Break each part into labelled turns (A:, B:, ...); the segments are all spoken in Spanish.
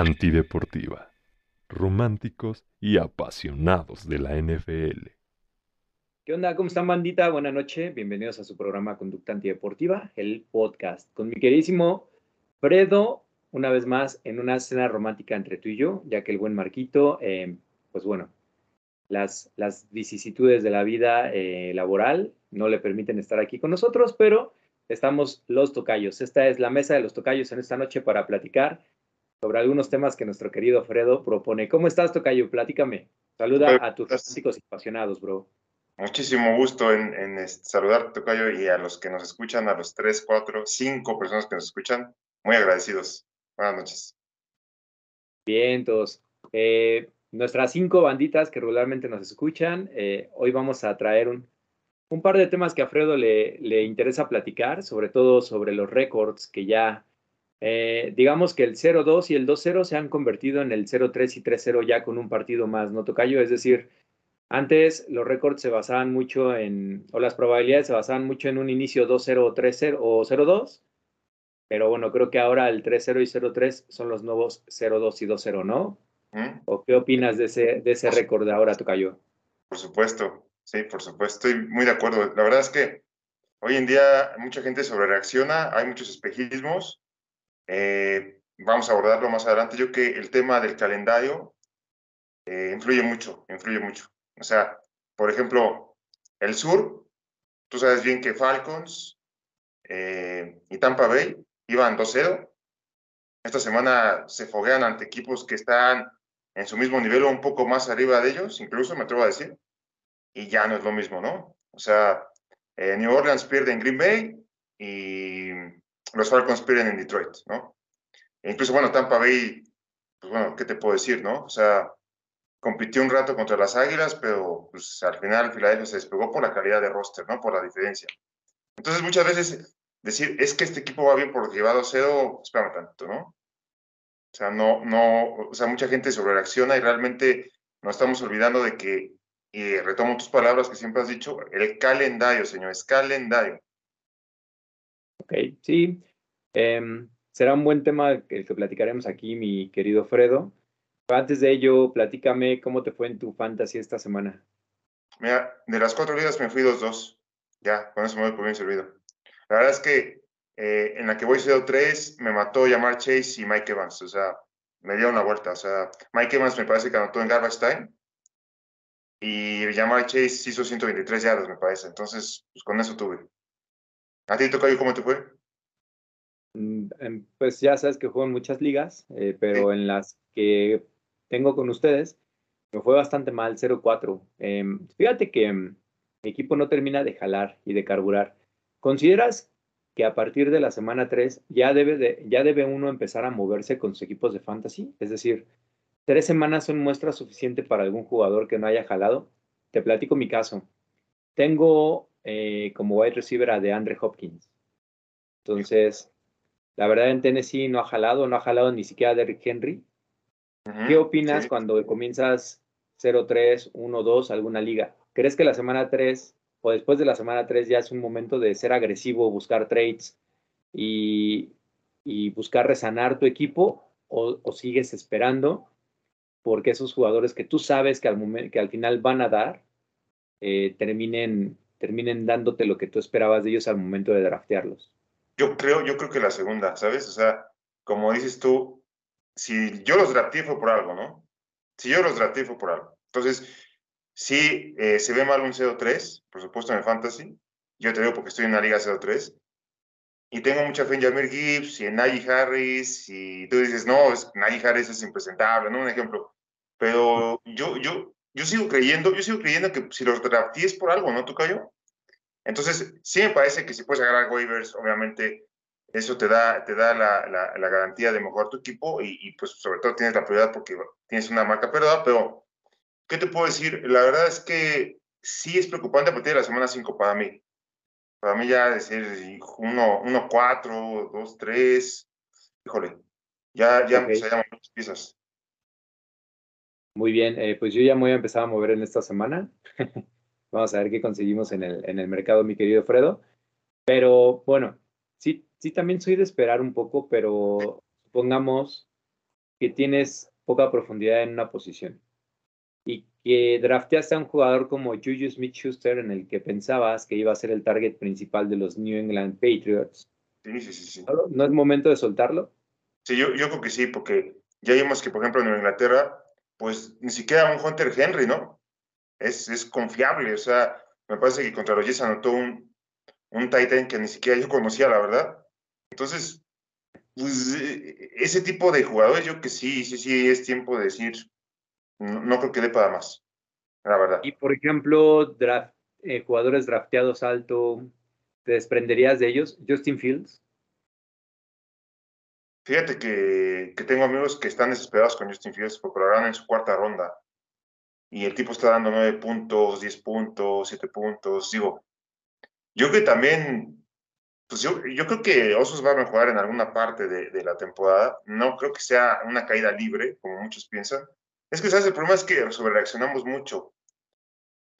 A: Antideportiva. Románticos y apasionados de la NFL.
B: ¿Qué onda? ¿Cómo están, bandita? Buenas noches. Bienvenidos a su programa Conducta Antideportiva, el podcast, con mi queridísimo Fredo, una vez más en una cena romántica entre tú y yo, ya que el buen Marquito, eh, pues bueno, las, las vicisitudes de la vida eh, laboral no le permiten estar aquí con nosotros, pero estamos los tocayos. Esta es la mesa de los tocayos en esta noche para platicar sobre algunos temas que nuestro querido Fredo propone. ¿Cómo estás, tocayo? Platícame. Saluda a tus románticos y apasionados, bro.
C: Muchísimo gusto en, en saludar, Tocayo, y a los que nos escuchan, a los tres, cuatro, cinco personas que nos escuchan, muy agradecidos. Buenas noches.
B: Bien, todos. Eh, nuestras cinco banditas que regularmente nos escuchan, eh, hoy vamos a traer un, un, par de temas que a Fredo le, le interesa platicar, sobre todo sobre los récords que ya, eh, digamos que el 0-2 y el 2-0 se han convertido en el 0-3 y 3-0 ya con un partido más, ¿no, Tocayo? Es decir, antes los récords se basaban mucho en, o las probabilidades se basaban mucho en un inicio 2-0 o 3-0 o 0-2, pero bueno, creo que ahora el 3-0 y 0-3 son los nuevos 0-2 y 2-0, ¿no? ¿Mm? ¿O qué opinas de ese, de ese récord de ahora, Tocayo?
C: Por supuesto, sí, por supuesto, estoy muy de acuerdo. La verdad es que hoy en día mucha gente sobrereacciona, hay muchos espejismos. Eh, vamos a abordarlo más adelante. Yo que el tema del calendario eh, influye mucho, influye mucho. O sea, por ejemplo, el sur, tú sabes bien que Falcons eh, y Tampa Bay iban 2-0. Esta semana se foguean ante equipos que están en su mismo nivel o un poco más arriba de ellos, incluso me atrevo a decir, y ya no es lo mismo, ¿no? O sea, eh, New Orleans pierde en Green Bay y los Falcons pierden en Detroit, ¿no? E incluso, bueno, Tampa Bay, pues bueno, ¿qué te puedo decir, no? O sea, compitió un rato contra las Águilas, pero pues, al final Filadelfia se despegó por la calidad de roster, ¿no? Por la diferencia. Entonces, muchas veces decir, es que este equipo va bien por llevado cero, espérame tanto, ¿no? O sea, no, no, o sea, mucha gente sobrereacciona y realmente nos estamos olvidando de que, y retomo tus palabras que siempre has dicho, el calendario, señor, es calendario.
B: Ok, sí. Em, será un buen tema el que platicaremos aquí, mi querido Fredo. Antes de ello, platícame cómo te fue en tu fantasy esta semana.
C: Mira, de las cuatro ligas me fui 2-2. Ya, con eso me voy por bien servido. La verdad es que eh, en la que voy 0-3 me mató Yamar Chase y Mike Evans. O sea, me dio una vuelta. O sea, Mike Evans me parece que anotó en garbage time. Y Yamar Chase hizo 123 yardas, me parece. Entonces, pues con eso tuve. ¿A ti, Tocayo, cómo te fue?
B: Mm, em, pues ya sabes que juego en muchas ligas, eh, pero en las que tengo con ustedes, me fue bastante mal, 0-4. Em, fíjate que em, mi equipo no termina de jalar y de carburar. ¿Consideras que a partir de la semana 3 ya debe, de, ya debe uno empezar a moverse con sus equipos de fantasy? Es decir, ¿tres semanas son muestra suficiente para algún jugador que no haya jalado? Te platico mi caso. Tengo eh, como wide receiver a DeAndre Hopkins. Entonces, la verdad en Tennessee no ha jalado, no ha jalado ni siquiera Derrick Henry. ¿Qué opinas cuando comienzas 0-3, 1-2 alguna liga? ¿Crees que la semana 3 o después de la semana 3 ya es un momento de ser agresivo, buscar trades y, buscar resanar tu equipo o, sigues esperando porque esos jugadores que tú sabes que al, que al final van a dar eh, terminen, terminen dándote lo que tú esperabas de ellos al momento de draftearlos?
C: Yo creo, yo creo que la segunda, ¿sabes? O sea, como dices tú, si yo los drafté fue por algo, ¿no? Si yo los drafté fue por algo. Entonces, Sí, eh, se ve mal un 0-3, por supuesto en el Fantasy. Yo te digo porque estoy en una liga 0-3. Y tengo mucha fe en Jamir Gibbs y en Najee Harris. Y tú dices, no, es, Najee Harris es impresentable, ¿no? Un ejemplo. Pero yo, yo, yo sigo creyendo, yo sigo creyendo que si los draftees por algo, ¿no, Tocayo? Entonces, sí me parece que si puedes agarrar waivers, obviamente eso te da, te da la, la, garantía de mejorar tu equipo y, y, pues sobre todo tienes la prioridad porque tienes una marca perdida, pero ¿Qué te puedo decir? La verdad es que sí es preocupante a partir de la semana 5 para mí. Para mí ya decir 1, 4, 2, 3, híjole, ya, ya okay. se llaman muchas piezas.
B: Muy bien, eh, pues yo ya me voy a empezar a mover en esta semana. Vamos a ver qué conseguimos en el, en el mercado, mi querido Fredo. Pero bueno, sí, sí también soy de esperar un poco, pero supongamos que tienes poca profundidad en una posición y que drafteaste a un jugador como Juju Smith-Schuster en el que pensabas que iba a ser el target principal de los New England Patriots.
C: Sí, sí, sí. sí.
B: ¿No es momento de soltarlo?
C: Sí, yo, yo creo que sí, porque ya vimos que, por ejemplo, en Inglaterra, pues ni siquiera un Hunter Henry, ¿no? Es, es confiable, o sea, me parece que contra los anotó un, un Titan que ni siquiera yo conocía, la verdad. Entonces, pues, eh, ese tipo de jugadores, yo que sí, sí, sí, es tiempo de decir, no, creo que dé para más, la verdad.
B: Y por ejemplo, draft, eh, jugadores drafteados alto, ¿te desprenderías de ellos? Justin Fields.
C: Fíjate que, que, tengo amigos que están desesperados con Justin Fields porque lo harán en su cuarta ronda. Y el tipo está dando nueve puntos, diez puntos, siete puntos. Digo, yo que también, pues yo, yo creo que Osos va a mejorar en alguna parte de, de, la temporada. No creo que sea una caída libre, como muchos piensan. Es que, ¿sabes? El problema es que sobrereaccionamos mucho.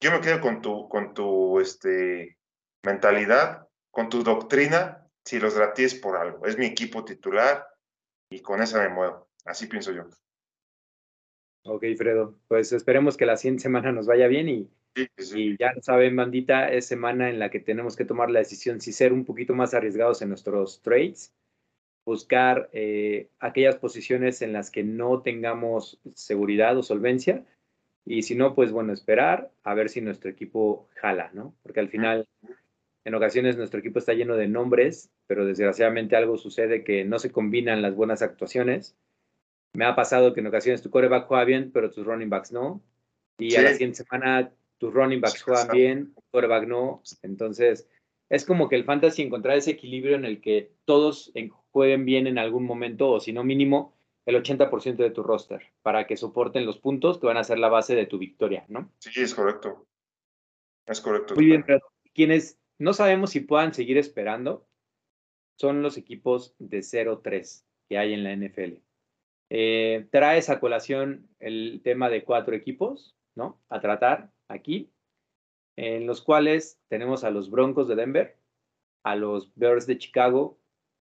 C: Yo me quedo con tu, con tu este, mentalidad, con tu doctrina, si los draftees por algo. Es mi equipo titular y con esa me muevo. Así pienso yo.
B: Ok, Fredo. Pues esperemos que la siguiente semana nos vaya bien y y ya saben, bandita, es semana en la que tenemos que tomar la decisión si ser un poquito más arriesgados en nuestros trades, buscar eh, aquellas posiciones en las que no tengamos seguridad o solvencia, y si no, pues bueno, esperar a ver si nuestro equipo jala, ¿no? Porque al final, en ocasiones nuestro equipo está lleno de nombres, pero desgraciadamente algo sucede que no se combinan las buenas actuaciones. Me ha pasado que en ocasiones tu coreback juega bien, pero tus running backs no. Y a la siguiente semana tus running backs juegan bien, quarterback no. Entonces, es como que el fantasy encontrar ese equilibrio en el que todos jueguen bien en algún momento, o si no mínimo, el 80% de tu roster, para que soporten los puntos que van a ser la base de tu victoria, ¿no?
C: Sí, es correcto. Es correcto.
B: Muy bien, pero quienes no sabemos si puedan seguir esperando son los equipos de 0-3 que hay en la NFL. Eh, traes a colación el tema de cuatro equipos, ¿no? A tratar aquí, en los cuales tenemos a los Broncos de Denver, a los Bears de Chicago,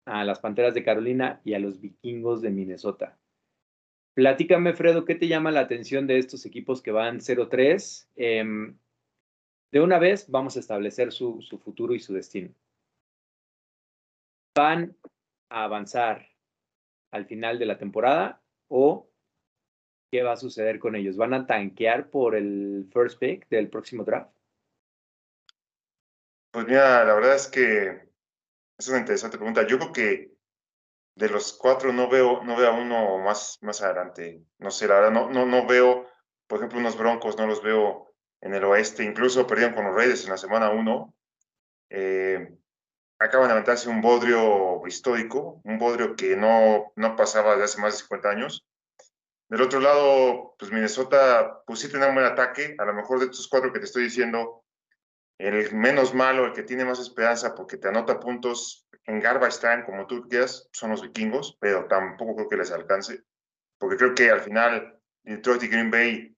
B: a las Panteras de Carolina y a los Vikingos de Minnesota. Platícame, Fredo, ¿qué te llama la atención de estos equipos que van 0-3? Em, de una vez vamos a establecer su, su futuro y su destino. ¿Van a avanzar al final de la temporada o ¿qué va a suceder con ellos? ¿Van a tanquear por el first pick del próximo draft?
C: Pues mira, la verdad es que es una interesante pregunta. Yo creo que de los cuatro no veo, no veo a uno más, más adelante. No sé, la verdad, no, no, no veo, por ejemplo, unos Broncos, no los veo en el oeste. Incluso perdieron con los Raiders en la semana uno. Eh, acaban de aventarse un bodrio histórico, un bodrio que no, no pasaba de hace más de 50 años. Del otro lado, pues Minnesota, pues sí un buen ataque. A lo mejor de estos cuatro que te estoy diciendo, el menos malo, el que tiene más esperanza porque te anota puntos en garbage time, como tú quieras, son los vikingos, pero tampoco creo que les alcance. Porque creo que al final Detroit y Green Bay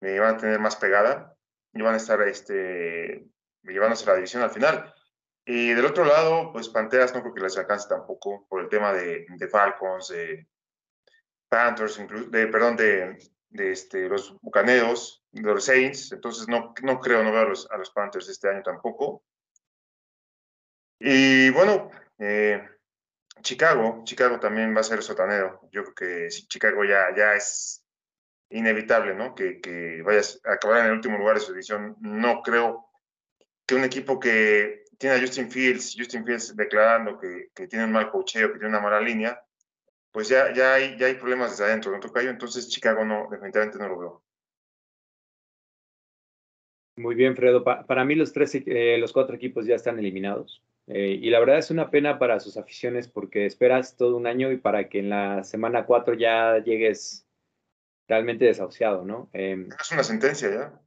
C: me van a tener más pegada y van a estar este, llevándose la división al final. Y del otro lado, pues Panteras no creo que les alcance tampoco por el tema de, de Falcons, de Panthers, de, perdón, de, de este, los Bucaneros, de los Saints, entonces no, no creo, no veo a los, Panthers este año tampoco. Y bueno, eh, Chicago, Chicago también va a ser sotanero. Yo creo que Chicago ya, ya es inevitable, ¿no? Que, que vayas a acabar en el último lugar de su división. No creo que un equipo que tiene a Justin Fields, Justin Fields declarando que, que tiene un mal cocheo, que tiene una mala línea, pues ya, ya, hay, ya hay problemas desde adentro, ¿no, Tocayo? Entonces Chicago no, definitivamente no lo veo.
B: Muy bien, Fredo. para mí los, tres, eh, los cuatro equipos ya están eliminados. Eh, y la verdad es una pena para sus aficiones porque esperas todo un año y para que en la semana cuatro ya llegues realmente desahuciado, ¿no?
C: Em, es una sentencia ya.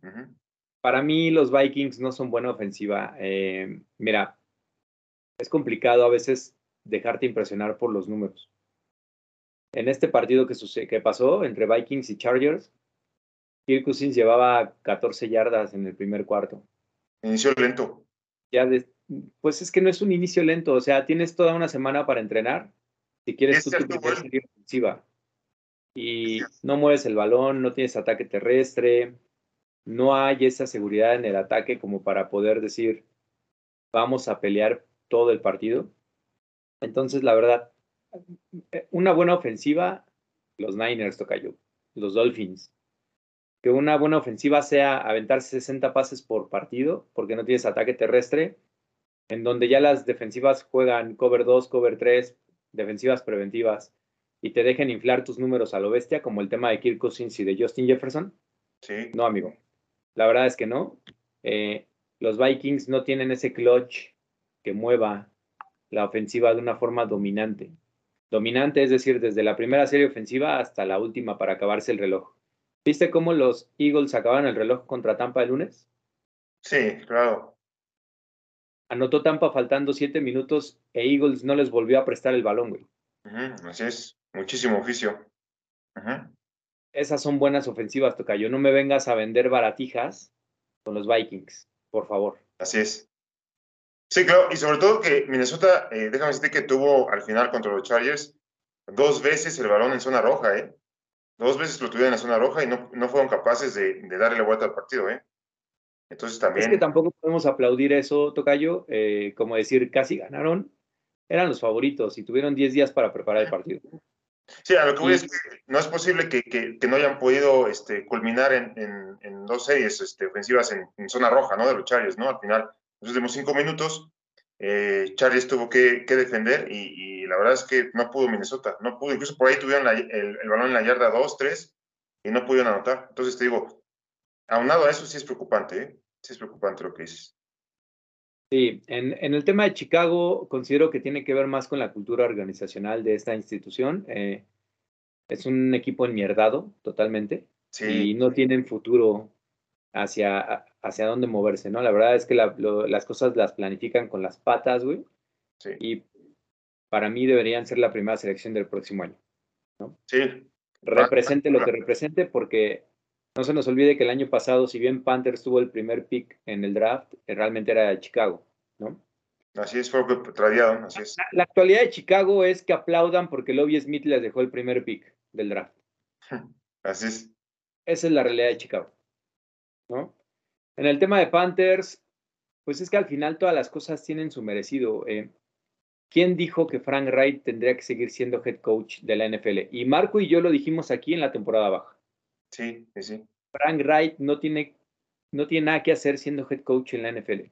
B: Para mí los Vikings no son buena ofensiva. Em, mira, es complicado a veces dejarte impresionar por los números en este partido que, que pasó entre Vikings y Chargers, Kirk Cousins llevaba 14 yardas en el primer cuarto.
C: Inicio lento.
B: Ya pues es que no es un inicio lento, o sea, tienes toda una semana para entrenar si quieres tú tu ofensiva. y no mueves el balón, no tienes ataque terrestre, no hay esa seguridad en el ataque como para poder decir, vamos a pelear todo el partido. Entonces, la verdad, una buena ofensiva, los Niners toca yo, los Dolphins. Que una buena ofensiva sea aventarse 60 pases por partido, porque no tienes ataque terrestre, en donde ya las defensivas juegan cover 2, cover 3, defensivas preventivas, y te dejen inflar tus números a lo bestia, como el tema de Kirk Cousins y de Justin Jefferson.
C: Sí.
B: No, amigo. La verdad es que no. Eh, los Vikings no tienen ese clutch que mueva la ofensiva de una forma dominante. Dominante, es decir, desde la primera serie ofensiva hasta la última para acabarse el reloj. ¿Viste cómo los Eagles acabaron el reloj contra Tampa el lunes?
C: Sí, claro.
B: Anotó Tampa faltando siete minutos e Eagles no les volvió a prestar el balón, güey.
C: así es, muchísimo oficio.
B: Esas son buenas ofensivas, Tocayo. No me vengas a vender baratijas con los Vikings, por favor.
C: Así es. Sí, claro, y sobre todo que Minnesota, eh, déjame decirte que tuvo al final contra los Chargers dos veces el balón en zona roja, ¿eh? Dos veces lo tuvieron en la zona roja y no, no fueron capaces de, darle la vuelta al partido, ¿eh? Entonces también.
B: Es que tampoco podemos aplaudir eso, Tocayo, eh, como decir, casi ganaron, eran los favoritos y tuvieron 10 días para preparar el partido.
C: Sí, a lo que voy es que no es posible que, que, no hayan podido este, culminar en, en, dos series este, ofensivas en, zona roja, ¿no? De los Chargers, ¿no? Al final, los últimos cinco minutos, eh, Chargers tuvo que, que defender y, y, la verdad es que no pudo Minnesota, no pudo, incluso por ahí tuvieron el, el, balón en la yarda 2, 3 y no pudieron anotar. Entonces te digo, aunado a eso sí es preocupante, ¿eh? Sí es preocupante lo que dices.
B: Sí, en, en, el tema de Chicago considero que tiene que ver más con la cultura organizacional de esta institución. Eh, es un equipo enmierdado totalmente y no tienen futuro hacia, hacia dónde moverse, ¿no? La verdad es que las cosas las planifican con las patas, güey.
C: Sí.
B: Y para mí deberían ser la primera selección del próximo año, ¿no?
C: Sí.
B: Represente lo que represente porque no se nos olvide que el año pasado, si bien Panthers tuvo el primer pick en el draft, eh, realmente era de Chicago, ¿no?
C: Así es, fue lo que así es.
B: La, actualidad de Chicago es que aplaudan porque Lobby Smith les dejó el primer pick del draft.
C: Así es.
B: Esa es la realidad de Chicago, ¿no? En el tema de Panthers, pues es que al final todas las cosas tienen su merecido. Eh, ¿Quién dijo que Frank Wright tendría que seguir siendo head coach de la NFL? Y Marco y yo lo dijimos aquí en la temporada baja.
C: Sí, sí,
B: Frank Wright no tiene, no tiene nada que hacer siendo head coach en la NFL.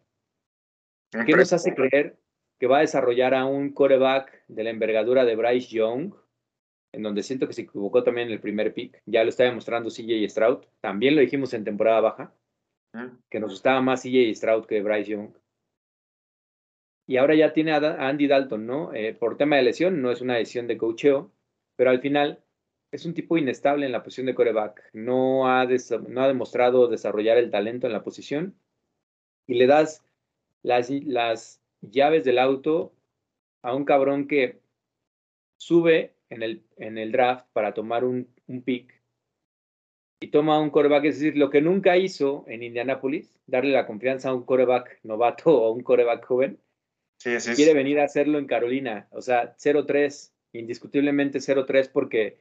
B: ¿Qué nos hace creer que va a desarrollar a un coreback de la envergadura de Bryce Young, en donde siento que se equivocó también en el primer pick? Ya lo está demostrando CJ Stroud. También lo dijimos en temporada baja, que nos gustaba más CJ Stroud que Bryce Young. Y ahora ya tiene a Andy Dalton, ¿no? Eh, por tema de lesión, no es una decisión de cocheo, pero al final es un tipo inestable en la posición de coreback. No ha, no ha demostrado desarrollar el talento en la posición y le das las, las llaves del auto a un cabrón que sube en el, en el draft para tomar un, un pick y toma un coreback, es decir, lo que nunca hizo en Indianapolis, darle la confianza a un coreback novato o a un coreback joven, quiere venir a hacerlo en Carolina. O sea, 0-3, indiscutiblemente 0-3 porque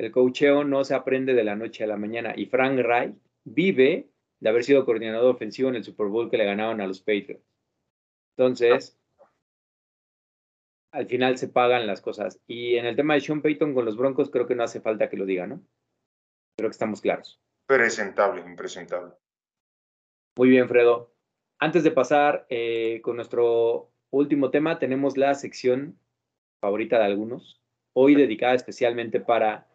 B: el cocheo no se aprende de la noche a la mañana. Y Frank Reich vive de haber sido coordinador ofensivo en el Super Bowl que le ganaron a los Patriots. Entonces, al final se pagan las cosas. Y en el tema de Sean Payton con los Broncos, creo que no hace falta que lo diga, ¿no? Creo que estamos claros.
C: Presentable, impresentable.
B: Muy bien, Fredo. Antes de pasar eh, con nuestro último tema, tenemos la sección favorita de algunos, hoy dedicada especialmente para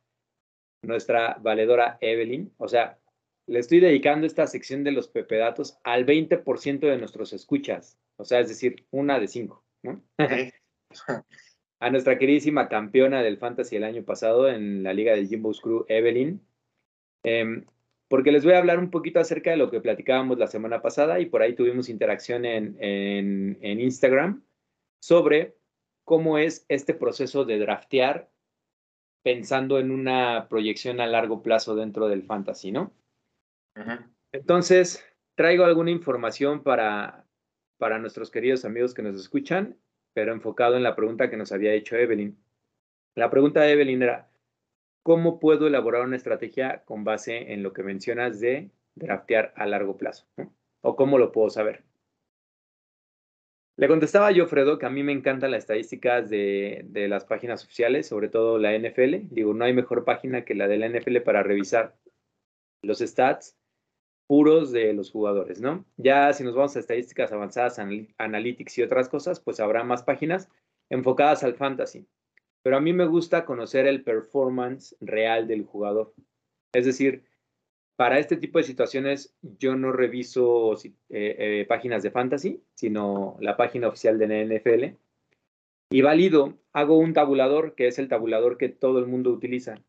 B: nuestra valedora Evelyn. O sea, le estoy dedicando esta sección de los pepedatos al 20% de nuestros escuchas. O sea, es decir, una de cinco, ¿no? a nuestra queridísima campeona del Fantasy el año pasado en la Liga del Jimbo Crew, Evelyn. Em, porque les voy a hablar un poquito acerca de lo que platicábamos la semana pasada y por ahí tuvimos interacción en, en, en Instagram sobre cómo es este proceso de draftear pensando en una proyección a largo plazo dentro del fantasy, ¿no? Entonces, traigo alguna información para, para nuestros queridos amigos que nos escuchan, pero enfocado en la pregunta que nos había hecho Evelyn. La pregunta de Evelyn era, ¿cómo puedo elaborar una estrategia con base en lo que mencionas de draftear a largo plazo? ¿O cómo lo puedo saber? Le contestaba yo, Fredo, que a mí me encantan las estadísticas de, de, las páginas oficiales, sobre todo la NFL. Digo, no hay mejor página que la de la NFL para revisar los stats puros de los jugadores, ¿no? Ya si nos vamos a estadísticas avanzadas, analytics y otras cosas, pues habrá más páginas enfocadas al fantasy. Pero a mí me gusta conocer el performance real del jugador. Es decir, para este tipo de situaciones yo no reviso eh, eh, páginas de fantasy, sino la página oficial de la NFL. Y válido, hago un tabulador, que es el tabulador que todo el mundo utiliza.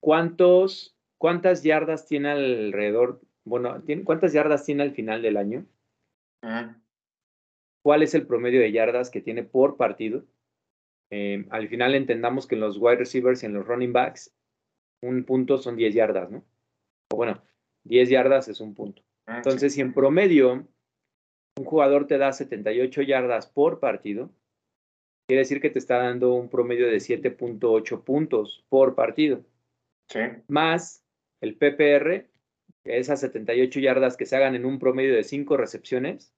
B: ¿Cuántos ¿Cuántas yardas tiene alrededor? Bueno, ¿cuántas yardas tiene al final del año? ¿Cuál es el promedio de yardas que tiene por partido? Eh, al final entendamos que en los wide receivers y en los running backs, un punto son 10 yardas, ¿no? O bueno, 10 yardas es un punto. Ah, Entonces, si en promedio un jugador te da 78 yardas por partido, quiere decir que te está dando un promedio de 7.8 puntos por partido.
C: Sí.
B: Más el PPR, esas 78 yardas que se hagan en un promedio de 5 recepciones,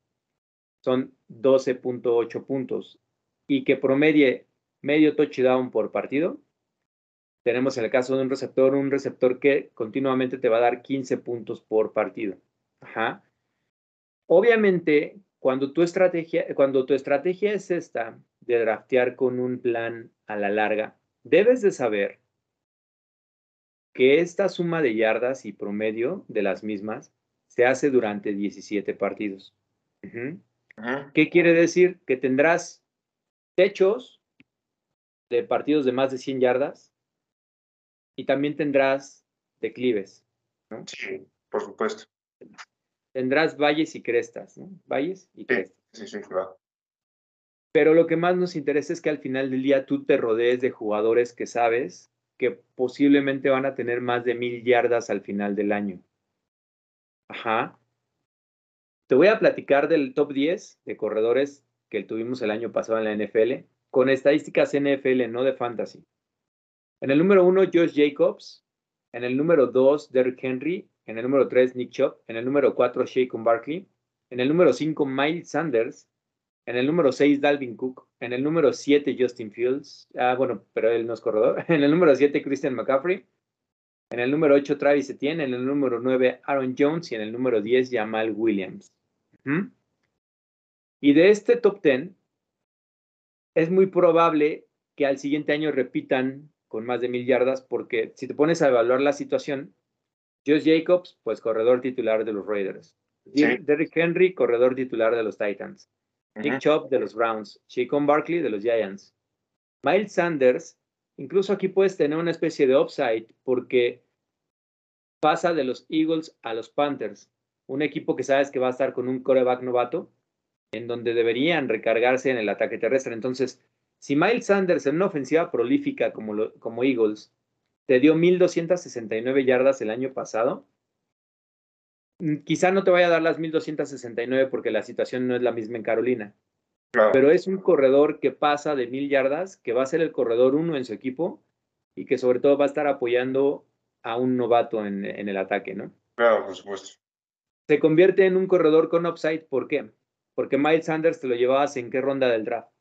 B: son 12.8 puntos. Y que promedie medio touchdown por partido, tenemos el caso de un receptor, un receptor que continuamente te va a dar 15 puntos por partido. Ajá. Obviamente, cuando tu estrategia, cuando tu estrategia es esta de draftear con un plan a la larga, debes de saber que esta suma de yardas y promedio de las mismas se hace durante 17 partidos. ¿Qué quiere decir? Que tendrás techos de partidos de más de 100 yardas y también tendrás declives.
C: Sí, por supuesto.
B: Tendrás valles y crestas, ¿no? Valles y crestas.
C: Sí, sí, claro.
B: Pero lo que más nos interesa es que al final del día tú te rodees de jugadores que sabes que posiblemente van a tener más de mil yardas al final del año. Ajá. Te voy a platicar del top 10 de corredores que tuvimos el año pasado en la NFL, con estadísticas NFL, no de fantasy. En el número 1, Josh Jacobs. En el número 2, Derrick Henry. En el número 3, Nick Chop. En el número 4, Shaquem Barkley. En el número 5, Miles Sanders. En el número 6, Dalvin Cook. En el número 7, Justin Fields. Ah, bueno, pero él no es corredor. En el número 7, Christian McCaffrey. En el número 8, Travis Etienne. En el número 9, Aaron Jones. Y en el número 10, Jamal Williams. Y de este top 10, es muy probable que al siguiente año repitan con más de mil yardas, porque si te pones a evaluar la situación, Josh Jacobs, pues corredor titular de los Raiders. Derrick Henry, corredor titular de los Titans. Nick Chubb de los Browns, Chicon Barkley de los Giants. Miles Sanders, incluso aquí puedes tener una especie de upside porque pasa de los Eagles a los Panthers, un equipo que sabes que va a estar con un coreback novato, en donde deberían recargarse en el ataque terrestre. Entonces, si Miles Sanders en una ofensiva prolífica como, como Eagles te dio 1.269 yardas el año pasado, Mm, quizá no te vaya a dar las 1269 porque la situación no es la misma en Carolina. Pero es un corredor que pasa de mil yardas, que va a ser el corredor uno en su equipo y que sobre todo va a estar apoyando a un novato en, el ataque, ¿no?
C: Claro, por supuesto.
B: Se convierte en un corredor con upside, ¿por qué? Porque Miles Sanders te lo llevabas en qué ronda del draft.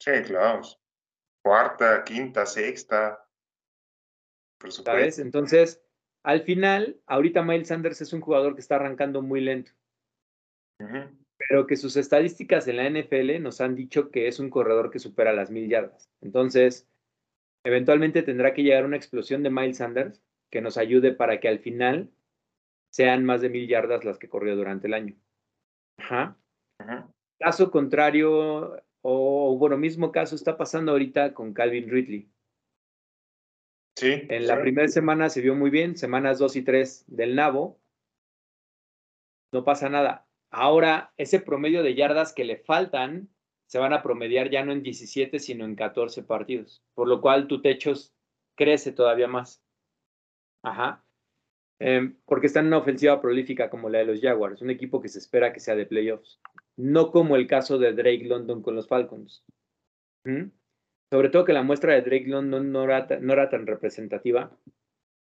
C: Sí, claro. Cuarta, quinta, sexta.
B: Por supuesto. ¿Sabes? Entonces, al final, ahorita Miles Sanders es un jugador que está arrancando muy lento. Pero que sus estadísticas en la NFL nos han dicho que es un corredor que supera las mil yardas. Entonces, eventualmente tendrá que llegar una explosión de Miles Sanders que nos ayude para que al final sean más de mil yardas las que corrió durante el año. Ajá. Caso contrario, o bueno, mismo caso está pasando ahorita con Calvin Ridley. En la primera semana se vio muy bien, semanas 2 y 3 del Nabo. No pasa nada. Ahora, ese promedio de yardas que le faltan se van a promediar ya no en 17, sino en 14 partidos. Por lo cual tu techo crece todavía más. Ajá. Em, porque está en una ofensiva prolífica como la de los Jaguars, un equipo que se espera que sea de playoffs. No como el caso de Drake London con los Falcons. Sobre todo que la muestra de Drake London no, era, tan representativa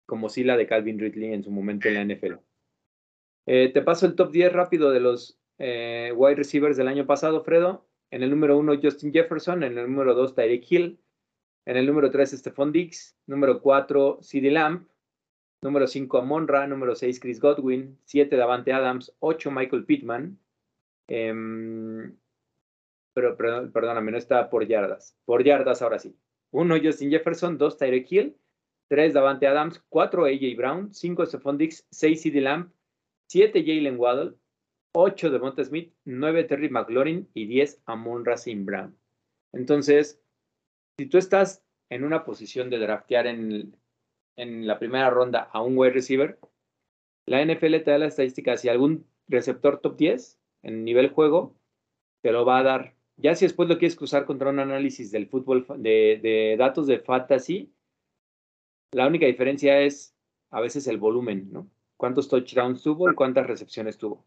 B: como sí la de Calvin Ridley en su momento en la NFL. Eh, te paso el top 10 rápido de los eh, wide receivers del año pasado, Fredo. En el número 1, Justin Jefferson. En el número 2, Tyreek Hill. En el número 3, Stephon Diggs. Número 4, CeeDee Lamb. Número 5, Amon Número 6, Chris Godwin. 7, Davante Adams. 8, Michael Pittman. Em, pero, perdóname, no está por yardas. Por yardas ahora sí. 1, Justin Jefferson. 2, Tyreek Hill. 3, Davante Adams. 4, AJ Brown. 5, Stephon Diggs. 6, CeeDee Lamb. 7 Jalen Waddle, 8 de Smith, 9 Terry McLaurin y 10 Amon Racing Brown. Entonces, si tú estás en una posición de draftear en, en la primera ronda a un wide receiver, la NFL te da la estadística si algún receptor top 10 en nivel juego te lo va a dar. Ya si después lo quieres cruzar contra un análisis del fútbol, de, datos de fantasy, la única diferencia es a veces el volumen, ¿no? cuántos touchdowns tuvo y cuántas recepciones tuvo.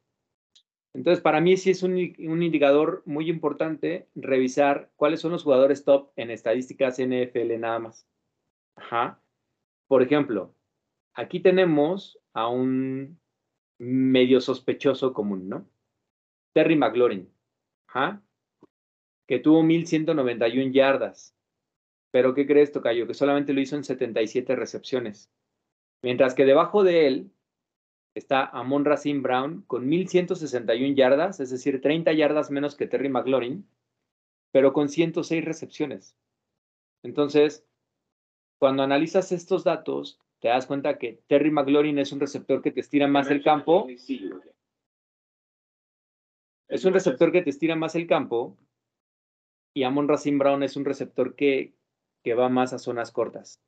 B: Entonces, para mí sí es un, indicador muy importante revisar cuáles son los jugadores top en estadísticas NFL nada más. Ajá. Por ejemplo, aquí tenemos a un medio sospechoso común, ¿no? Terry McLaurin, ajá, que tuvo 1191 yardas. Pero ¿qué crees, Tocayo? Que solamente lo hizo en 77 recepciones. Mientras que debajo de él está Amon Racine Brown con 1161 yardas, es decir, 30 yardas menos que Terry McLaurin, pero con 106 recepciones. Entonces, cuando analizas estos datos, te das cuenta que Terry McLaurin es un receptor que te estira más el campo. Es un receptor que te estira más el campo y Amon Racine Brown es un receptor que, que va más a zonas cortas.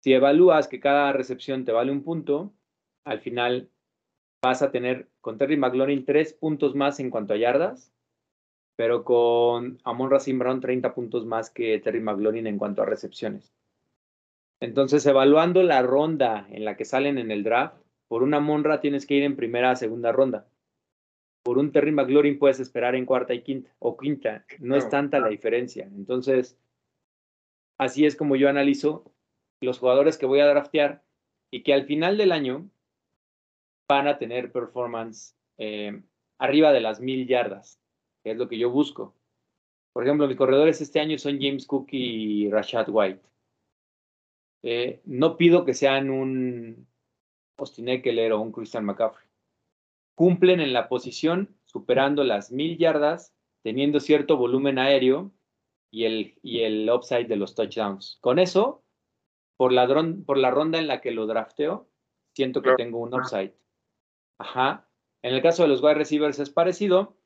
B: Si evalúas que cada recepción te vale un punto, al final vas a tener con Terry McLaurin tres puntos más en cuanto a yardas, pero con Amon Racine Brown 30 puntos más que Terry McLaurin en cuanto a recepciones. Entonces, evaluando la ronda en la que salen en el draft, por una Monra tienes que ir en primera a segunda ronda. Por un Terry McLaurin puedes esperar en cuarta y quinta o quinta. No es tanta la diferencia. Entonces, así es como yo analizo los jugadores que voy a draftear y que al final del año van a tener performance eh, arriba de las mil yardas, que es lo que yo busco. Por ejemplo, mis corredores este año son James Cook y Rashad White. Eh, no pido que sean un Austin Eckler o un Christian McCaffrey. Cumplen en la posición superando las mil yardas, teniendo cierto volumen aéreo y el, y el upside de los touchdowns. Con eso, por la, por la ronda en la que lo drafteo, siento que tengo un upside. Ajá. En el caso de los wide receivers es parecido.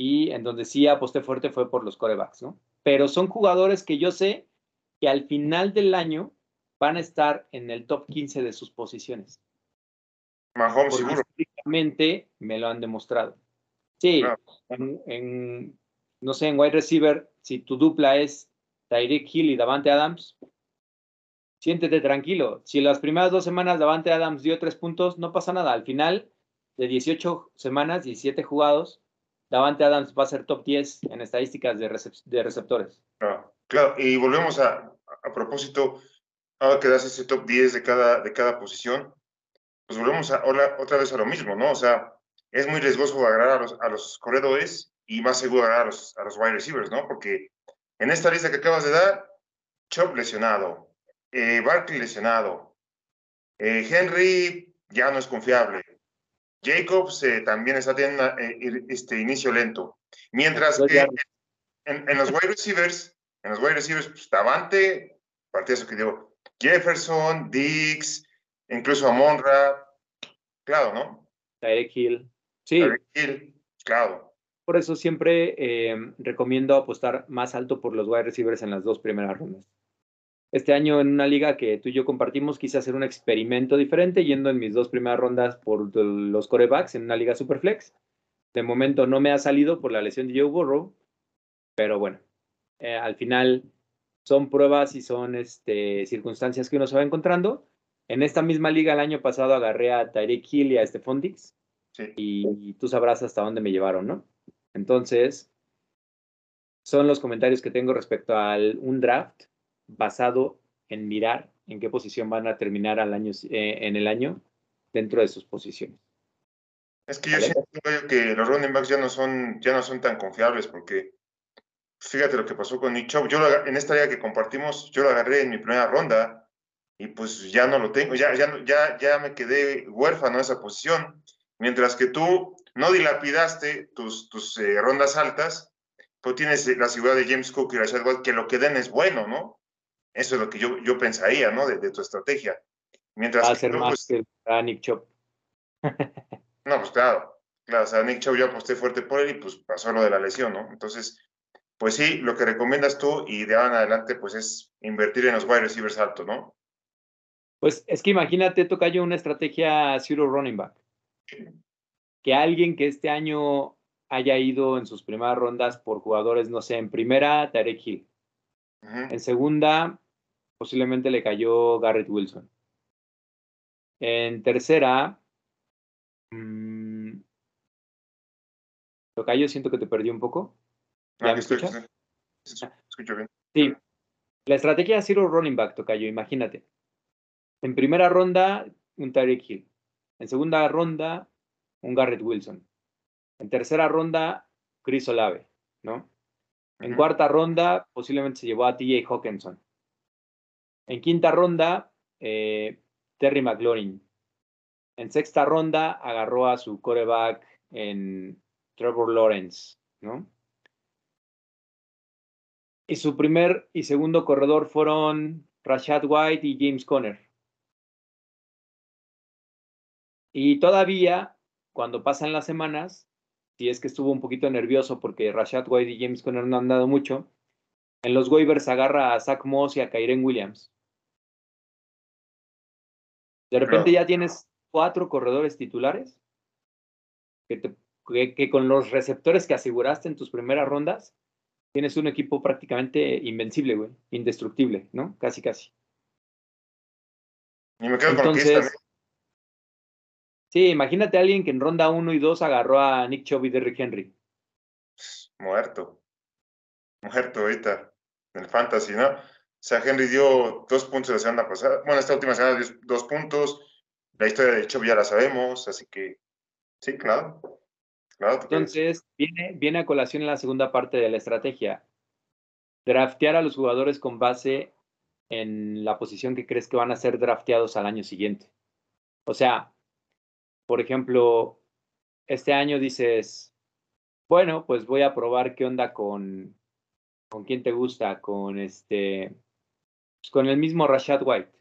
B: Y en donde sí aposté fuerte fue por los corebacks, ¿no? Pero son jugadores que yo sé que al final del año van a estar en el top 15 de sus posiciones.
C: Mahomes seguro.
B: me lo han demostrado. Sí, en, no sé, en wide receiver, si tu dupla es Tyreek Hill y Davante Adams, siéntete tranquilo. Si las primeras dos semanas Davante Adams dio tres puntos, no pasa nada. Al final de 18 semanas, 17 jugados, Davante Adams va a ser top 10 en estadísticas de, receptores.
C: Claro, y volvemos a, a propósito, ahora que das ese top 10 de cada, de cada posición, pues volvemos a, otra vez a lo mismo, ¿no? O sea, es muy riesgoso agarrar a los, a los corredores y más seguro agarrar a los, a los wide receivers, ¿no? Porque en esta lista que acabas de dar, Chop lesionado, eh, Barkley lesionado. Eh, Henry ya no es confiable. Jacobs eh, también está teniendo eh, este inicio lento. Mientras que en, los wide receivers, en los wide receivers, pues Davante, partidazo que dio, Jefferson, Diggs, incluso Amonra, claro, ¿no?
B: Tyreek Hill. Sí.
C: Hill, claro.
B: Por eso siempre recomiendo apostar más alto por los wide receivers en las dos primeras rondas. Este año en una liga que tú y yo compartimos quise hacer un experimento diferente yendo en mis dos primeras rondas por los corebacks en una liga superflex. De momento no me ha salido por la lesión de Joe Burrow, pero bueno, eh, al final son pruebas y son este, circunstancias que uno se va encontrando. En esta misma liga el año pasado agarré a Tyreek Hill y a Stephon Dix y, y tú sabrás hasta dónde me llevaron, ¿no? Entonces, son los comentarios que tengo respecto a un draft basado en mirar en qué posición van a terminar al año, eh, en el año dentro de sus posiciones.
C: Es que yo siento que los running backs ya no son, ya no son tan confiables porque fíjate lo que pasó con Nick Chubb. Yo en esta área que compartimos, yo lo agarré en mi primera ronda y pues ya no lo tengo, ya, ya, ya, ya me quedé huérfano de esa posición. Mientras que tú no dilapidaste tus, tus eh, rondas altas, tú tienes la seguridad de James Cook y Rashad White que lo que den es bueno, ¿no? Eso es lo que yo, yo pensaría, ¿no? De, tu estrategia. Mientras
B: Va a ser más pues que Nick Chop.
C: no, pues claro. Claro, o sea, Nick Chop yo aposté fuerte por él y pues pasó lo de la lesión, ¿no? Entonces, pues sí, lo que recomiendas tú y de ahora en adelante, pues es invertir en los wide receivers altos, ¿no?
B: Pues es que imagínate, Tocayo, una estrategia zero running back. Que alguien que este año haya ido en sus primeras rondas por jugadores, no sé, en primera, Tarek Hill. En segunda, posiblemente le cayó Garrett Wilson. En tercera, mmm, Tocayo, siento que te perdí un poco.
C: ¿Ya me escuchas? Escucho bien.
B: Sí. La estrategia zero running back, Tocayo, imagínate. En primera ronda, un Tyreek Hill. En segunda ronda, un Garrett Wilson. En tercera ronda, Chris Olave, ¿no? En cuarta ronda, posiblemente se llevó a TJ Hawkinson. En quinta ronda, eh, Terry McLaurin. En sexta ronda, agarró a su coreback en Trevor Lawrence, ¿no? Y su primer y segundo corredor fueron Rashad White y James Conner. Y todavía, cuando pasan las semanas, si es que estuvo un poquito nervioso porque Rashad White y James Conner no han dado mucho, en los waivers agarra a Zach Moss y a Kyren Williams. De repente ya tienes cuatro corredores titulares que, que, con los receptores que aseguraste en tus primeras rondas, tienes un equipo prácticamente invencible, güey, indestructible, ¿no? Casi, casi.
C: Y me quedo Entonces,
B: Sí, imagínate a alguien que en ronda 1 y 2 agarró a Nick Chubb y Derrick Henry.
C: Muerto. Muerto ahorita. En el fantasy, ¿no? Sea, Henry dio dos puntos la semana pasada. Bueno, esta última semana dio dos puntos. La historia de Chubb ya la sabemos, así que sí, claro. claro
B: Entonces, viene, viene a colación en la segunda parte de la estrategia. Draftear a los jugadores con base en la posición que crees que van a ser drafteados al año siguiente. O sea, por ejemplo, este año dices, bueno, pues voy a probar qué onda con, con quién te gusta, con este, pues con el mismo Rashad White.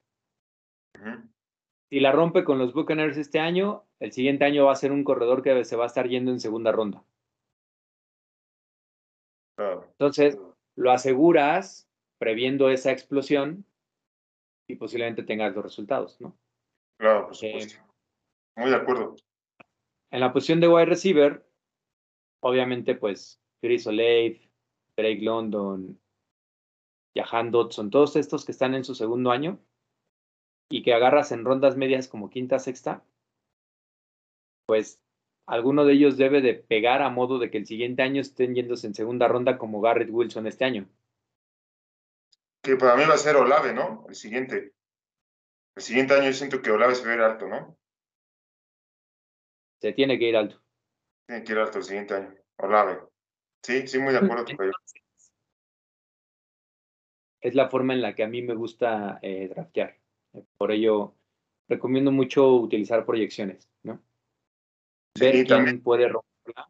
B: Si la rompe con los Buccaneers este año, el siguiente año va a ser un corredor que se va a estar yendo en segunda ronda. Entonces, lo aseguras previendo esa explosión y posiblemente tengas los resultados, ¿no?
C: Claro, por supuesto. Muy de acuerdo.
B: En la posición de wide receiver, obviamente, pues Chris Olave, Drake London, Jahan Dodson, todos estos que están en su segundo año y que agarras en rondas medias como quinta, sexta, pues alguno de ellos debe de pegar a modo de que el siguiente año estén yéndose en segunda ronda como Garrett Wilson este año.
C: Que para mí va a ser Olave, ¿no? El siguiente. El siguiente año yo siento que Olave se ve alto, ¿no?
B: Se tiene que ir alto.
C: Tiene que ir alto el siguiente año. Olave. Sí, sí, muy de acuerdo.
B: Es la forma en la que a mí me gusta eh, draftear. Por ello, recomiendo mucho utilizar proyecciones, ¿no? Ver quién puede romperla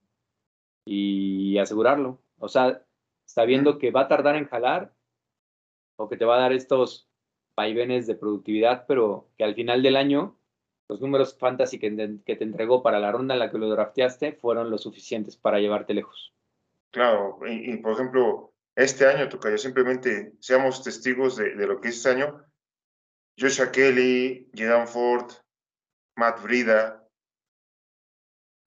B: y asegurarlo. O sea, sabiendo que va a tardar en jalar o que te va a dar estos vaivenes de productividad, pero que al final del año los números fantasy que, te entregó para la ronda en la que lo drafteaste fueron lo suficientes para llevarte lejos.
C: Claro, y, por ejemplo, este año, Tocayo, simplemente seamos testigos de, lo que es este año. Joshua Kelly, Jedan Ford, Matt Brida,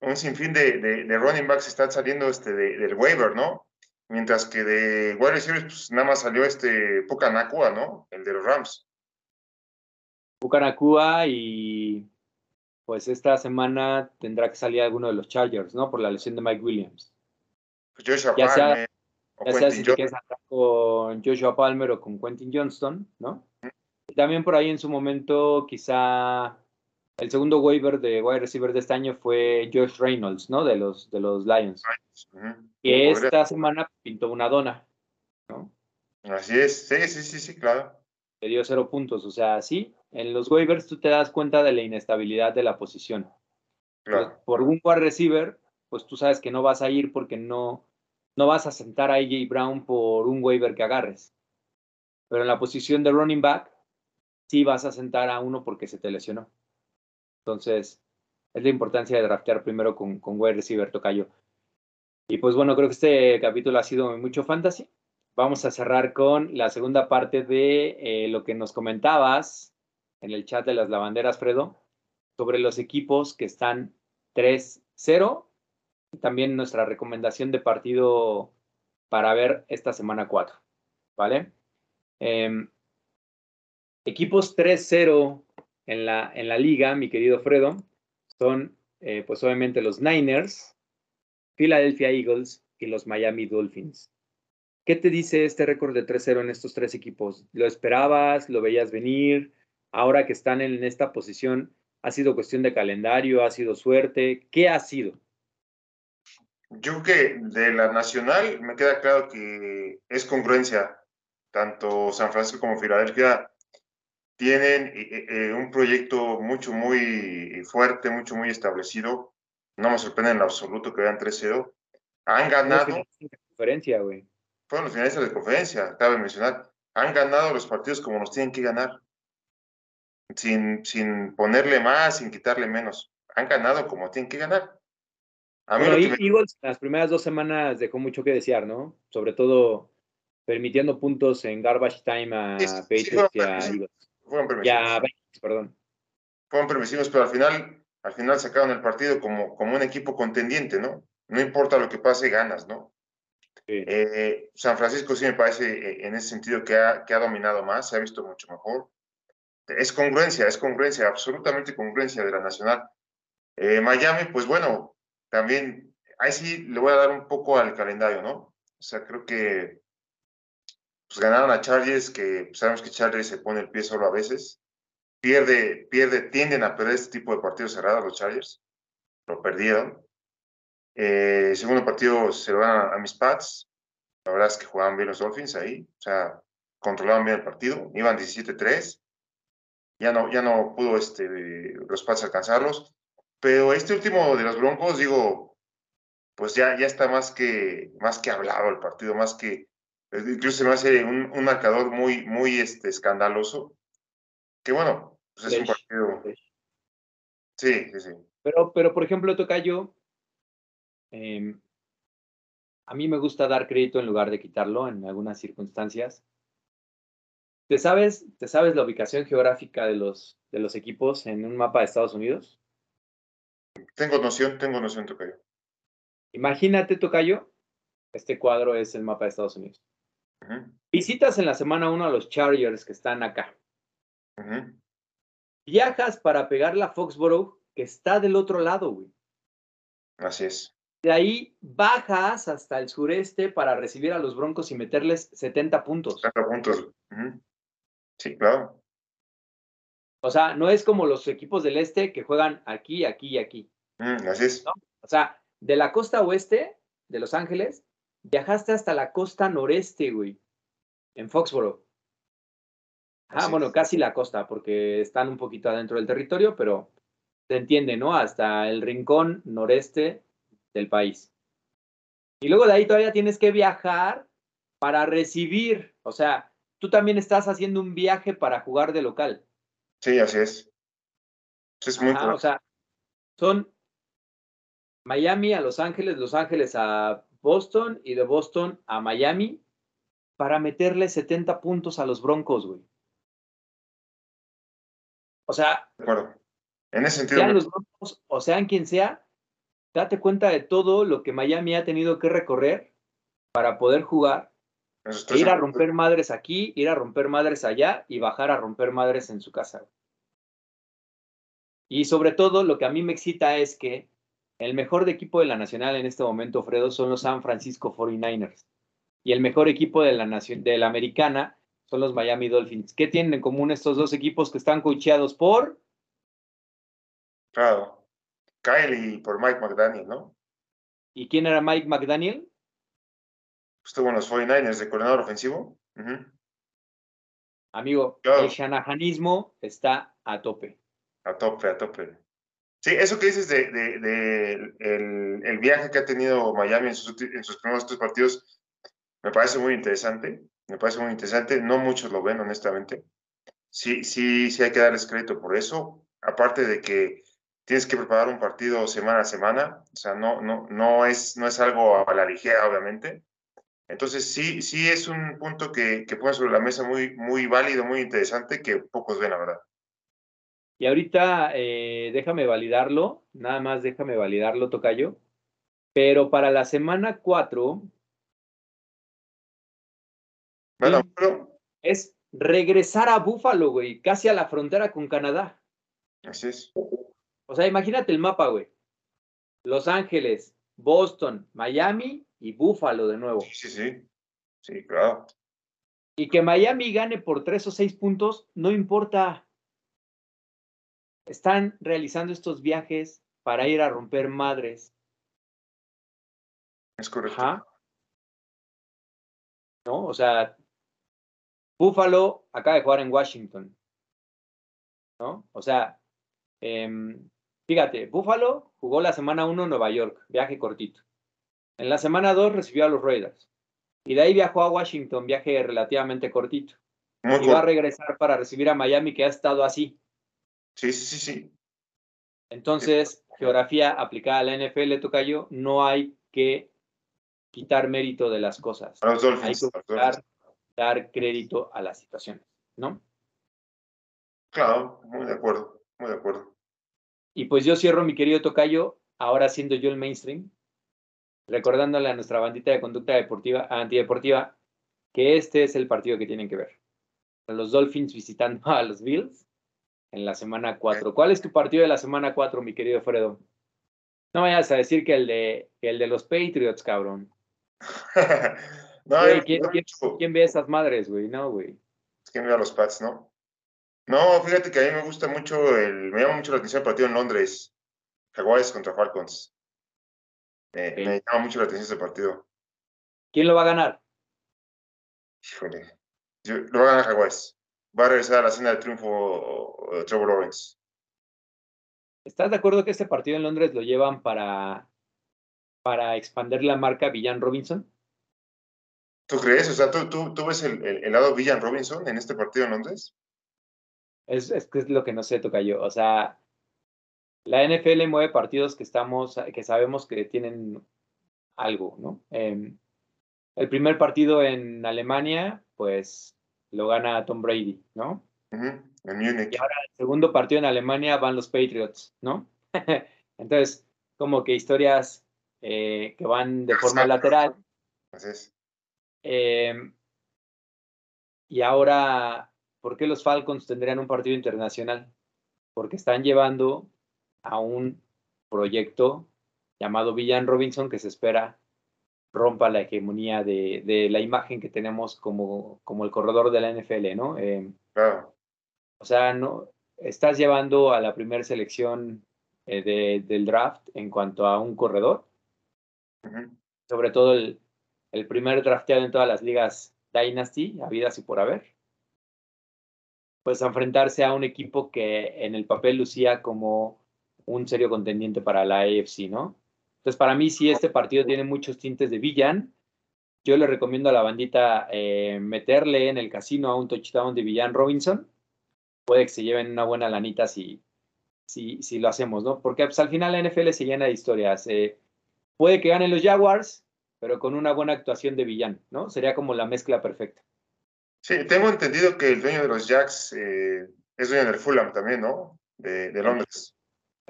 C: un sinfín de, de, running backs están saliendo este del waiver, ¿no? Mientras que de wide receivers, pues nada más salió este Pucanacua, ¿no? El de los Rams.
B: Pucanacua y pues esta semana tendrá que salir alguno de los Chargers, ¿no? Por la lesión de Mike Williams.
C: Pues Joshua Palmer,
B: ya sea si te quieres con Joshua Palmer o con Quentin Johnston, ¿no? Y también por ahí en su momento, quizá el segundo waiver de wide receiver de este año fue Josh Reynolds, ¿no? De los, de los Lions. Que esta semana pintó una dona, ¿no?
C: Así es, sí, sí, sí, sí, claro.
B: Le dio cero puntos, o sea, sí, en los waivers tú te das cuenta de la inestabilidad de la posición. Claro. por un wide receiver, pues tú sabes que no vas a ir porque no, no vas a sentar a AJ Brown por un waiver que agarres. Pero en la posición de running back, sí vas a sentar a uno porque se te lesionó. Entonces, es la importancia de draftear primero con, con wide receiver tocayo. Y pues bueno, creo que este capítulo ha sido mucho fantasy. Vamos a cerrar con la segunda parte de eh, lo que nos comentabas en el chat de las lavanderas, Fredo, sobre los equipos que están 3-0 también nuestra recomendación de partido para ver esta semana 4. ¿Vale? Em, equipos 3-0 en la, en la liga, mi querido Fredo, son eh, pues obviamente los Niners, Philadelphia Eagles y los Miami Dolphins. ¿Qué te dice este récord de 3-0 en estos tres equipos? ¿Lo esperabas? ¿Lo veías venir? Ahora que están en esta posición, ¿ha sido cuestión de calendario? ¿Ha sido suerte? ¿Qué ha sido?
C: Yo creo que de la nacional me queda claro que es congruencia. Tanto San Francisco como Filadelfia tienen eh, eh, un proyecto mucho, muy fuerte, mucho, muy establecido. No me sorprende en lo absoluto que vean 3-0. Han ganado.
B: conferencia, güey.
C: Fueron los finalistas de conferencia, cabe mencionar. Han ganado los partidos como los tienen que ganar. Sin, sin ponerle más, sin quitarle menos. Han ganado como tienen que ganar.
B: A Eagles las primeras dos semanas dejó mucho que desear, ¿no? Sobre todo permitiendo puntos en garbage time a Patriots y a Eagles. Fueron permisivos. perdón.
C: Fueron permisivos, pero al final, al final sacaron el partido como, como un equipo contendiente, ¿no? No importa lo que pase, ganas, ¿no? Eh, San Francisco sí me parece eh, en ese sentido que ha, que ha dominado más, se ha visto mucho mejor. Es congruencia, es congruencia, absolutamente congruencia de la Nacional. Eh, Miami, pues bueno, también, ahí sí le voy a dar un poco al calendario, ¿no? O sea, creo que pues ganaron a Chargers, que sabemos que Chargers se pone el pie solo a veces. Pierde, pierde, tienden a perder este tipo de partidos cerrados los Chargers. Lo perdieron. Eh, segundo partido se lo van a, mis Pats. La verdad es que jugaban bien los Dolphins ahí. O sea, controlaban bien el partido. Iban 17-3. Ya no, ya no pudo este, los Pats alcanzarlos. Pero este último de los Broncos, digo, pues ya, ya está más que, más que hablado el partido, más que, incluso se me hace un, un marcador muy, muy este, escandaloso. Que bueno, pues es un partido. Sí, sí, sí.
B: Pero, pero por ejemplo, Tocayo, eh, a mí me gusta dar crédito en lugar de quitarlo en algunas circunstancias. ¿Te sabes, ¿Te sabes la ubicación geográfica de los, de los equipos en un mapa de Estados Unidos?
C: Tengo noción, tengo noción, Tocayo.
B: Imagínate, Tocayo, este cuadro es el mapa de Estados Unidos. Visitas en la semana 1 a los Chargers que están acá. Viajas para pegar la Foxborough que está del otro lado, güey.
C: Así es.
B: De ahí bajas hasta el sureste para recibir a los Broncos y meterles 70 puntos.
C: 70 puntos. Sí, claro.
B: O sea, no es como los equipos del este que juegan aquí, aquí y aquí.
C: Mm, así es.
B: O sea, de la costa oeste de Los Ángeles, viajaste hasta la costa noreste, güey, en Foxboro. Ah, bueno, casi la costa, porque están un poquito adentro del territorio, pero se entiende, ¿no? Hasta el rincón noreste del país. Y luego de ahí todavía tienes que viajar para recibir, o sea, tú también estás haciendo un viaje para jugar de local.
C: Sí, así es. Es muy
B: O sea, son Miami a Los Ángeles, Los Ángeles a Boston y de Boston a Miami para meterle 70 puntos a los Broncos, güey. O sea,
C: de acuerdo. En ese sentido.
B: Sean los Broncos o sean quien sea, date cuenta de todo lo que Miami ha tenido que recorrer para poder jugar ir a romper madres aquí, ir a romper madres allá y bajar a romper madres en su casa. Y sobre todo, lo que a mí me excita es que el mejor de equipo de la Nacional en este momento, Fredo, son los San Francisco 49ers. y el mejor equipo de la, nación, de la americana son los Miami Dolphins. ¿Qué tienen en común estos dos equipos que están coacheados por?
C: Claro, Kyle y por Mike McDaniel, ¿no?
B: ¿Y quién era Mike McDaniel?
C: Estuvo en los 49ers de coordinador ofensivo.
B: Amigo, el shanahanismo está a tope.
C: A tope, a tope. Sí, eso que dices de, el, viaje que ha tenido Miami en sus, en sus primeros tres partidos, me parece muy interesante. Me parece muy interesante. No muchos lo ven, honestamente. Sí, sí, sí hay que darles crédito por eso. Aparte de que tienes que preparar un partido semana a semana. O sea, no, no, no, es, no es algo a la ligera, obviamente. Entonces, sí, sí es un punto que, que pone sobre la mesa muy, muy válido, muy interesante, que pocos ven, la verdad.
B: Y ahorita eh, déjame validarlo, nada más déjame validarlo, Tocayo. Pero para la semana 4,
C: bueno, pero...
B: es regresar a Búfalo, güey, casi a la frontera con Canadá.
C: Así es.
B: O sea, imagínate el mapa, güey. Los Ángeles, Boston, Miami y Búfalo de nuevo.
C: Sí, sí, sí, claro.
B: Y que Miami gane por tres o seis puntos, no importa. Están realizando estos viajes para ir a romper madres.
C: Es correcto.
B: ¿No? O sea, Búfalo acaba de jugar en Washington. ¿No? O sea, em, fíjate, Búfalo jugó la semana 1 en Nueva York, viaje cortito. En la semana 2 recibió a los Raiders. Y de ahí viajó a Washington, viaje relativamente cortito. y va a regresar para recibir a Miami, que ha estado así.
C: Sí, sí, sí, sí.
B: Entonces, geografía aplicada a la NFL, Tocayo, no hay que quitar mérito de las cosas. hay que dar crédito a las situaciones, ¿no?
C: Claro, muy de acuerdo, muy de acuerdo.
B: Y pues yo cierro, mi querido Tocayo, ahora siendo yo el mainstream, recordándole a nuestra bandita de conducta deportiva, antideportiva, que este es el partido que tienen que ver. Los Dolphins visitando a los Bills en la semana 4. ¿Cuál es tu partido de la semana 4, mi querido Fredo? No vayas a decir que el de, el de los Patriots, cabrón. no, ¿quién, ve esas madres, güey? No, güey.
C: ¿Quién ve a los Pats, no? No, fíjate que a mí me gusta mucho, el, me llama mucho la atención el partido en Londres. Jaguares contra Falcons. Me, llama mucho la atención ese partido.
B: ¿Quién lo va a ganar?
C: Híjole. lo va a ganar Jaguares va a regresar a la cena de triunfo Trevor Lawrence.
B: ¿Estás de acuerdo que este partido en Londres lo llevan para, para expandir la marca Villan Robinson?
C: ¿Tú crees? O sea, ¿tú, tú, ves el, el, lado Villan Robinson en este partido en Londres?
B: Es, es, es lo que no sé, toca yo. O sea, la NFL mueve partidos que estamos, que sabemos que tienen algo, ¿no? Em, el primer partido en Alemania, pues lo gana Tom Brady, ¿no?
C: En Múnich.
B: Y ahora el segundo partido en Alemania van los Patriots, ¿no? Entonces, como que historias eh, que van de forma lateral.
C: Así es.
B: Em, y ahora, ¿por qué los Falcons tendrían un partido internacional? Porque están llevando a un proyecto llamado Villan Robinson que se espera rompa la hegemonía de, de, la imagen que tenemos como, como el corredor de la NFL, ¿no?
C: Eh, claro.
B: O sea, no, estás llevando a la primera selección eh, de, del draft en cuanto a un corredor, sobre todo el, el, primer drafteado en todas las ligas Dynasty, habidas y por haber, pues enfrentarse a un equipo que en el papel lucía como un serio contendiente para la AFC, ¿no? Entonces, para mí, si este partido tiene muchos tintes de Villan, yo le recomiendo a la bandita eh, meterle en el casino a un touchdown de Villan Robinson. Puede que se lleven una buena lanita si, si, si lo hacemos, ¿no? Porque pues, al final la NFL se llena de historias. Eh, puede que ganen los Jaguars, pero con una buena actuación de Villan, ¿no? Sería como la mezcla perfecta.
C: Sí, tengo entendido que el dueño de los Jacks eh, es dueño del Fulham también, ¿no? De, de Londres.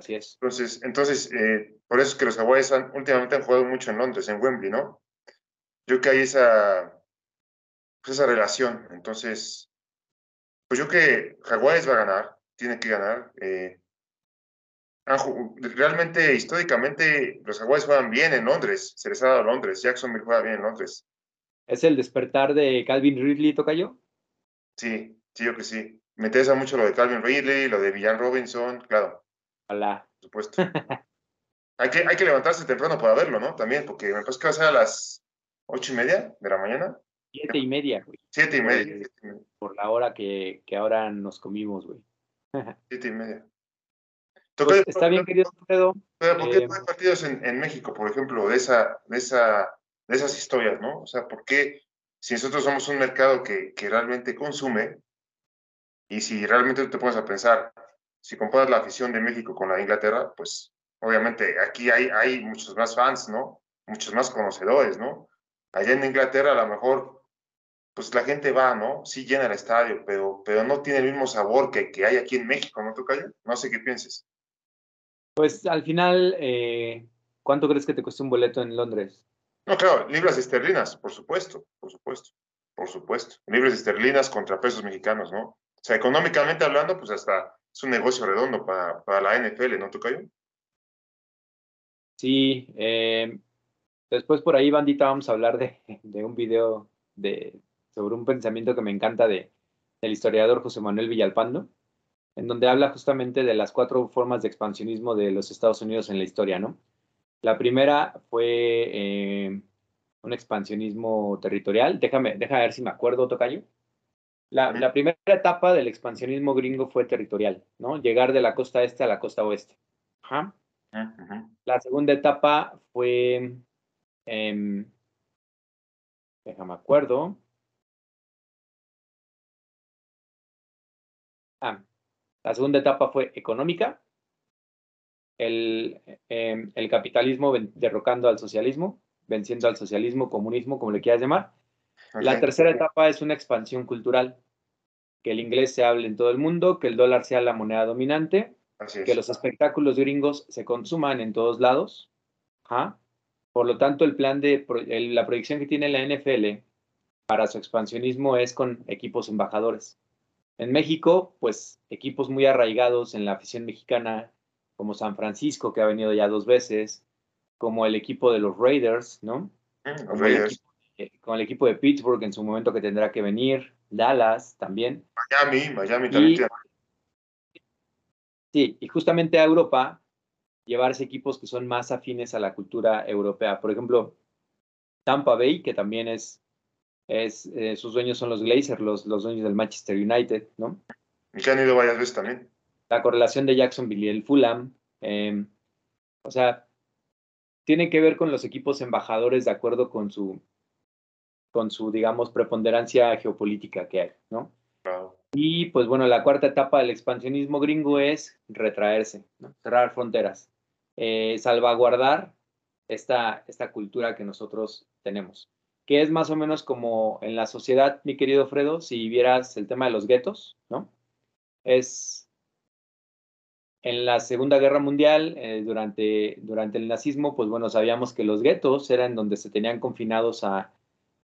B: Así es.
C: Entonces, entonces eh, por eso es que los Jaguares últimamente han jugado mucho en Londres, en Wembley, ¿no? Yo creo que hay esa, pues esa relación. Entonces, pues yo que Jaguares va a ganar, tiene que ganar. Eh, realmente, históricamente, los Jaguares juegan bien en Londres, se les ha dado Londres, Jacksonville juega bien en Londres.
B: ¿Es el despertar de Calvin Ridley, Tocayo?
C: Sí, sí, yo que sí. Me interesa mucho lo de Calvin Ridley, lo de Villan Robinson, claro. Por supuesto. hay, que, hay que levantarse temprano para verlo, ¿no? También, porque me parece que va a ser a las ocho y media de la mañana.
B: Siete y media, güey.
C: Siete y media.
B: Por la hora que, que ahora nos comimos, güey.
C: Siete y media.
B: Pues, está bien, querido
C: Pero, ¿por qué eh, no hay partidos en, en, México, por ejemplo, de, esa, de, esa, de esas historias, no? O sea, ¿por qué si nosotros somos un mercado que, que realmente consume y si realmente te pones a pensar, si comparas la afición de México con la de Inglaterra, pues obviamente aquí hay, hay muchos más fans, ¿no? Muchos más conocedores, ¿no? Allá en Inglaterra a lo mejor, pues la gente va, ¿no? Sí llena el estadio, pero, pero no tiene el mismo sabor que, que hay aquí en México, ¿no, Tocayo? No sé qué pienses.
B: Pues al final, eh, ¿cuánto crees que te costó un boleto en Londres?
C: No, claro, libras esterlinas, por supuesto, por supuesto, por supuesto. Libras esterlinas contra pesos mexicanos, ¿no? O sea, económicamente hablando, pues hasta es un negocio redondo para, para la NFL, ¿no, Tocayo?
B: Sí, eh, después por ahí, bandita, vamos a hablar de, de, un video de, sobre un pensamiento que me encanta de, del historiador José Manuel Villalpando en donde habla justamente de las cuatro formas de expansionismo de los Estados Unidos en la historia, ¿no? La primera fue eh, un expansionismo territorial. Déjame, déjame ver si me acuerdo, Tocayo. La, la, primera etapa del expansionismo gringo fue territorial, ¿no? Llegar de la costa este a la costa oeste. Ajá. La segunda etapa fue, eh, déjame acuerdo. Ah, la segunda etapa fue económica, el, em, el capitalismo derrocando al socialismo, venciendo al socialismo, comunismo, como le quieras llamar. La tercera etapa es una expansión cultural, que el inglés se hable en todo el mundo, que el dólar sea la moneda dominante, que los espectáculos gringos se consuman en todos lados. Por lo tanto, el plan de la proyección que tiene la NFL para su expansionismo es con equipos embajadores. En México, pues equipos muy arraigados en la afición mexicana, como San Francisco, que ha venido ya dos veces, como el equipo de los Raiders, ¿no?
C: Mm, como equipo,
B: con el equipo de Pittsburgh en su momento que tendrá que venir, Dallas también.
C: Miami, Miami también.
B: sí, y justamente a Europa llevarse equipos que son más afines a la cultura europea. Por ejemplo, Tampa Bay, que también es es, eh, sus dueños son los Glazers, los, los dueños del Manchester United, ¿no?
C: Y que han ido varias veces también.
B: La correlación de Jacksonville y el Fulham. Em, o sea, tiene que ver con los equipos embajadores de acuerdo con su, con su, digamos, preponderancia geopolítica que hay, ¿no? Y pues bueno, la cuarta etapa del expansionismo gringo es retraerse, ¿no? cerrar fronteras, eh, salvaguardar esta, esta cultura que nosotros tenemos que es más o menos como en la sociedad, mi querido Fredo, si vieras el tema de los guetos, ¿no? Es en la Segunda Guerra Mundial, eh, durante, durante el nazismo, pues bueno, sabíamos que los guetos eran donde se tenían confinados a,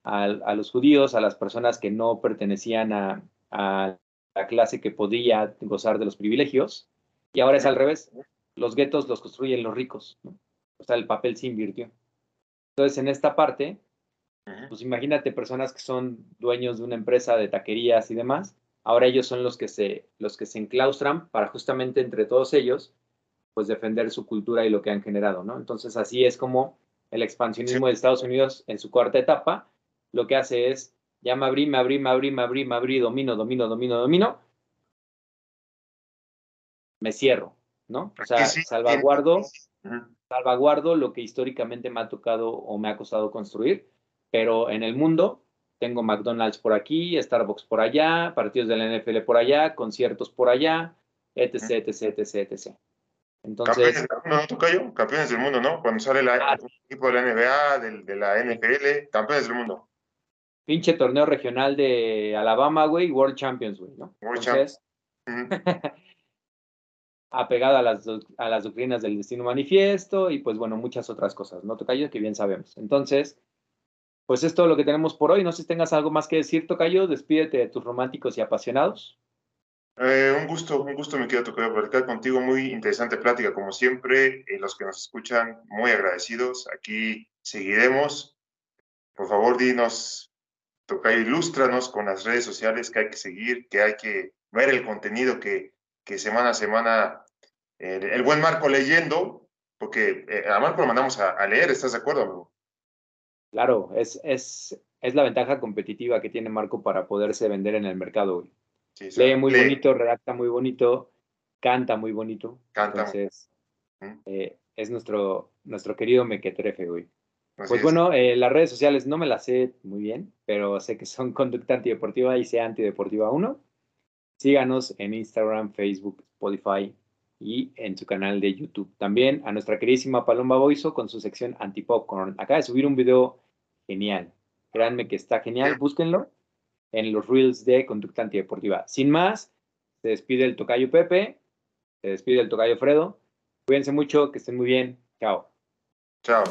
B: a, los judíos, a las personas que no pertenecían a, a, la clase que podía gozar de los privilegios, y ahora es al revés, los guetos los construyen los ricos, ¿no? O sea, el papel se invirtió. Entonces, en esta parte, pues imagínate personas que son dueños de una empresa de taquerías y demás, ahora ellos son los que se, los que se enclaustran para justamente entre todos ellos, pues defender su cultura y lo que han generado, ¿no? Entonces así es como el expansionismo de Estados Unidos en su cuarta etapa lo que hace es, ya me abrí, me abrí, me abrí, me abrí, me abrí, domino, domino, domino, domino, me cierro, ¿no? O sea, salvaguardo, salvaguardo lo que históricamente me ha tocado o me ha costado construir pero en el mundo tengo McDonald's por aquí, Starbucks por allá, partidos de la NFL por allá, conciertos por allá, etc, etc, etc, etc.
C: Entonces, campeones del mundo, ¿no, Campeones del mundo, ¿no? Cuando sale la, ah, el equipo de la NBA, de, la NFL, campeones del mundo.
B: Pinche torneo regional de Alabama, güey, World Champions, güey, ¿no?
C: World Entonces,
B: apegado a las, a las doctrinas del destino manifiesto y pues bueno, muchas otras cosas, ¿no? Tocayo, que bien sabemos. Entonces, pues es todo lo que tenemos por hoy. No sé si tengas algo más que decir, Tocayo. Despídete de tus románticos y apasionados.
C: Eh, un gusto, un gusto me quedo Tocayo platicar contigo. Muy interesante plática, como siempre. Y los que nos escuchan, muy agradecidos. Aquí seguiremos. por favor, dinos, toca ilústranos con las redes sociales que hay que seguir, que hay que ver el contenido que, que semana a semana el buen Marco leyendo, porque eh, a Marco lo mandamos a, leer, ¿estás de acuerdo, amigo?
B: Claro, es, es, es la ventaja competitiva que tiene Marco para poderse vender en el mercado. lee muy bonito, redacta muy bonito, canta muy bonito. Canta. Entonces, eh, es nuestro, nuestro querido Mequetrefe, pues bueno, eh, las redes sociales no me las sé muy bien, pero sé que son Conducta Antideportiva y sea Antideportiva 1. Síganos en Instagram, Facebook, Spotify y en su canal de YouTube. También a nuestra queridísima Paloma Boiso con su sección Antipopcorn. Acaba de subir un video genial. Créanme que está genial, búsquenlo en los reels de Conducta Antideportiva. Sin más, se despide el tocayo Pepe, se despide el tocayo Fredo. Cuídense mucho, que estén muy bien. Chao.
C: Chao.